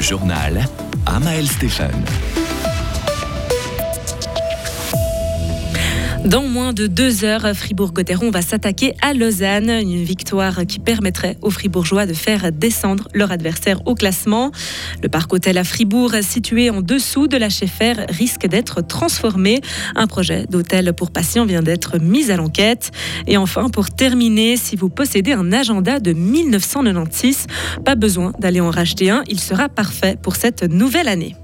Journal Amael Stéphane. Dans moins de deux heures, Fribourg-Gotteron va s'attaquer à Lausanne. Une victoire qui permettrait aux Fribourgeois de faire descendre leur adversaire au classement. Le parc hôtel à Fribourg, situé en dessous de la Schaeffer, risque d'être transformé. Un projet d'hôtel pour patients vient d'être mis à l'enquête. Et enfin, pour terminer, si vous possédez un agenda de 1996, pas besoin d'aller en racheter un. Il sera parfait pour cette nouvelle année.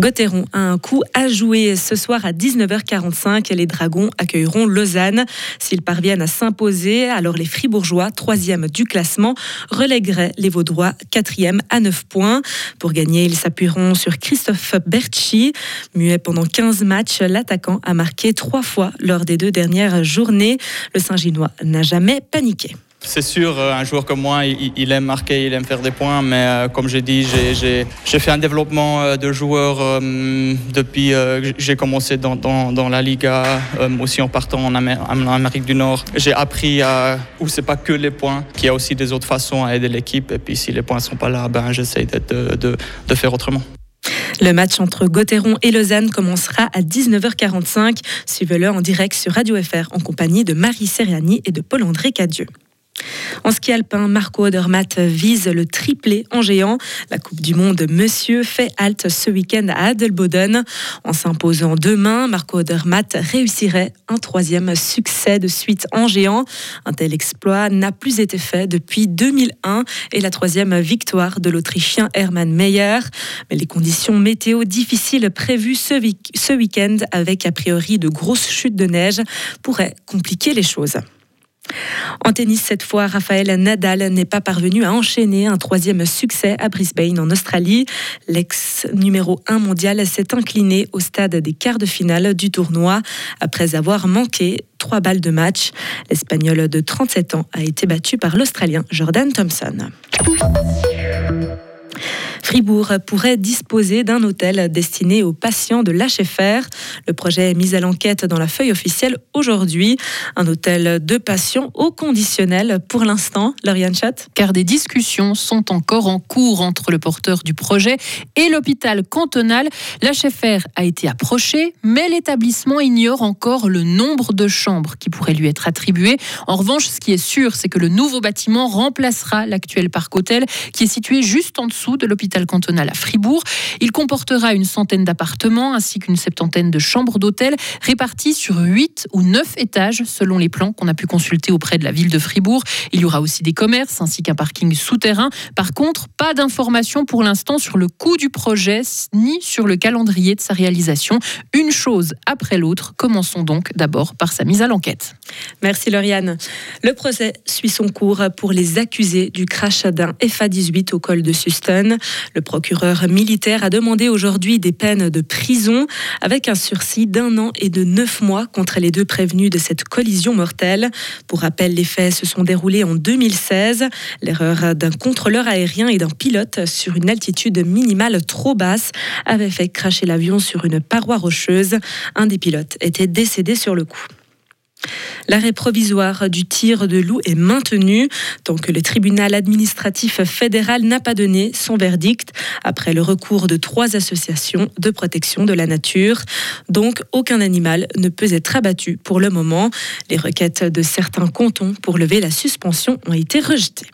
Gotteron a un coup à jouer ce soir à 19h45. Les Dragons accueilleront Lausanne. S'ils parviennent à s'imposer, alors les Fribourgeois, troisième du classement, relègueraient les Vaudois, quatrième à 9 points. Pour gagner, ils s'appuieront sur Christophe Berchi. Muet pendant 15 matchs, l'attaquant a marqué trois fois lors des deux dernières journées. Le Saint-Ginois n'a jamais paniqué. C'est sûr, euh, un joueur comme moi, il, aime marquer, il aime faire des points, mais euh, comme j'ai dit, j'ai fait un développement euh, de joueur depuis que j'ai commencé dans, la Liga, aussi en partant en, Amérique du Nord. J'ai appris à, où c'est pas que les points, qu'il y a aussi des autres façons à aider l'équipe, et puis si les points sont pas là, ben, j'essaie de, de faire autrement. Le match entre Gauthieron et Lausanne commencera à 19h45. Suivez-le en direct sur Radio FR en compagnie de Marie Seriani et de Paul-André Cadieux. En ski alpin, Marco Odermatt vise le triplé en géant. La Coupe du Monde Monsieur fait halte ce week-end à Adelboden. En s'imposant demain, Marco Odermatt réussirait un troisième succès de suite en géant. Un tel exploit n'a plus été fait depuis 2001 et la troisième victoire de l'Autrichien Hermann Meyer. Mais les conditions météo difficiles prévues ce week-end avec a priori de grosses chutes de neige pourraient compliquer les choses. En tennis, cette fois, Raphaël Nadal n'est pas parvenu à enchaîner un troisième succès à Brisbane, en Australie. L'ex numéro 1 mondial s'est incliné au stade des quarts de finale du tournoi après avoir manqué trois balles de match. L'Espagnol de 37 ans a été battu par l'Australien Jordan Thompson. Fribourg pourrait disposer d'un hôtel destiné aux patients de l'HFR. Le projet est mis à l'enquête dans la feuille officielle aujourd'hui. Un hôtel de patients au conditionnel pour l'instant, Lauriane Chat. Car des discussions sont encore en cours entre le porteur du projet et l'hôpital cantonal. L'HFR a été approché, mais l'établissement ignore encore le nombre de chambres qui pourraient lui être attribuées. En revanche, ce qui est sûr, c'est que le nouveau bâtiment remplacera l'actuel parc hôtel qui est situé juste en dessous de l'hôpital cantonal à Fribourg. Il comportera une centaine d'appartements ainsi qu'une septantaine de chambres d'hôtel réparties sur 8 ou 9 étages selon les plans qu'on a pu consulter auprès de la ville de Fribourg. Il y aura aussi des commerces ainsi qu'un parking souterrain. Par contre, pas d'informations pour l'instant sur le coût du projet ni sur le calendrier de sa réalisation. Une chose après l'autre. Commençons donc d'abord par sa mise à l'enquête. Merci Lauriane. Le procès suit son cours pour les accusés du crash d'un FA-18 au col de Suston. Le procureur militaire a demandé aujourd'hui des peines de prison avec un sursis d'un an et de neuf mois contre les deux prévenus de cette collision mortelle. Pour rappel, les faits se sont déroulés en 2016. L'erreur d'un contrôleur aérien et d'un pilote sur une altitude minimale trop basse avait fait cracher l'avion sur une paroi rocheuse. Un des pilotes était décédé sur le coup. L'arrêt provisoire du tir de loup est maintenu tant que le tribunal administratif fédéral n'a pas donné son verdict après le recours de trois associations de protection de la nature. Donc aucun animal ne peut être abattu pour le moment. Les requêtes de certains cantons pour lever la suspension ont été rejetées.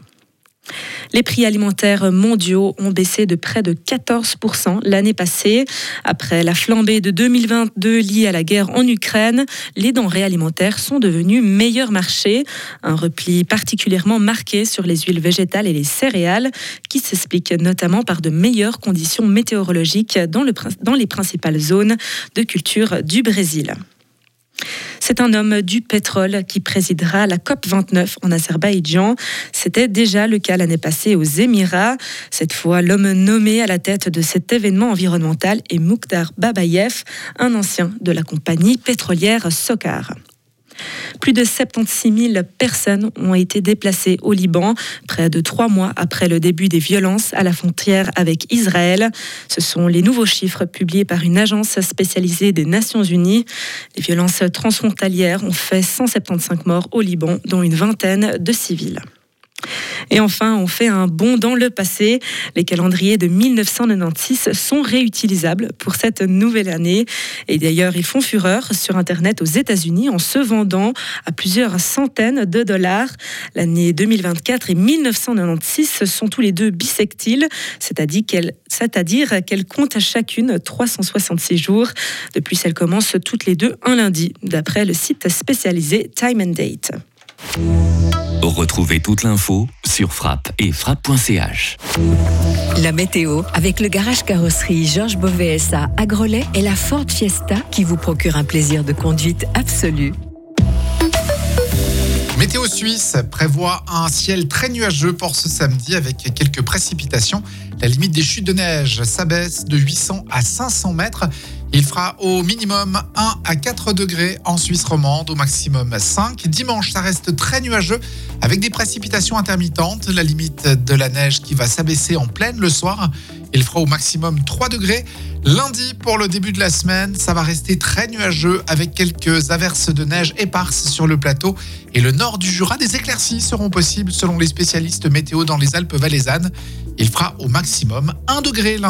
Les prix alimentaires mondiaux ont baissé de près de 14% l'année passée. Après la flambée de 2022 liée à la guerre en Ukraine, les denrées alimentaires sont devenues meilleur marché. Un repli particulièrement marqué sur les huiles végétales et les céréales, qui s'explique notamment par de meilleures conditions météorologiques dans, dans les principales zones de culture du Brésil. C'est un homme du pétrole qui présidera la COP29 en Azerbaïdjan. C'était déjà le cas l'année passée aux Émirats. Cette fois, l'homme nommé à la tête de cet événement environnemental est Mukhtar Babayev, un ancien de la compagnie pétrolière Sokar. Plus de 76 000 personnes ont été déplacées au Liban, près de trois mois après le début des violences à la frontière avec Israël. Ce sont les nouveaux chiffres publiés par une agence spécialisée des Nations Unies. Les violences transfrontalières ont fait 175 morts au Liban, dont une vingtaine de civils. Et enfin, on fait un bond dans le passé. Les calendriers de 1996 sont réutilisables pour cette nouvelle année. Et d'ailleurs, ils font fureur sur Internet aux États-Unis en se vendant à plusieurs centaines de dollars. L'année 2024 et 1996 sont tous les deux bisectiles, c'est-à-dire qu'elles comptent chacune 366 jours. Depuis, elles commencent toutes les deux un lundi, d'après le site spécialisé Time and Date. Retrouvez toute l'info sur frappe et frappe.ch. La météo avec le garage carrosserie Georges Beauvais à Grelais et la Ford Fiesta qui vous procure un plaisir de conduite absolu. Météo Suisse prévoit un ciel très nuageux pour ce samedi avec quelques précipitations. La limite des chutes de neige s'abaisse de 800 à 500 mètres. Il fera au minimum 1 à 4 degrés en Suisse romande, au maximum 5. Dimanche, ça reste très nuageux avec des précipitations intermittentes. La limite de la neige qui va s'abaisser en pleine le soir. Il fera au maximum 3 degrés. Lundi, pour le début de la semaine, ça va rester très nuageux avec quelques averses de neige éparses sur le plateau et le nord du Jura. Des éclaircies seront possibles selon les spécialistes météo dans les Alpes valaisannes. Il fera au maximum 1 degré lundi.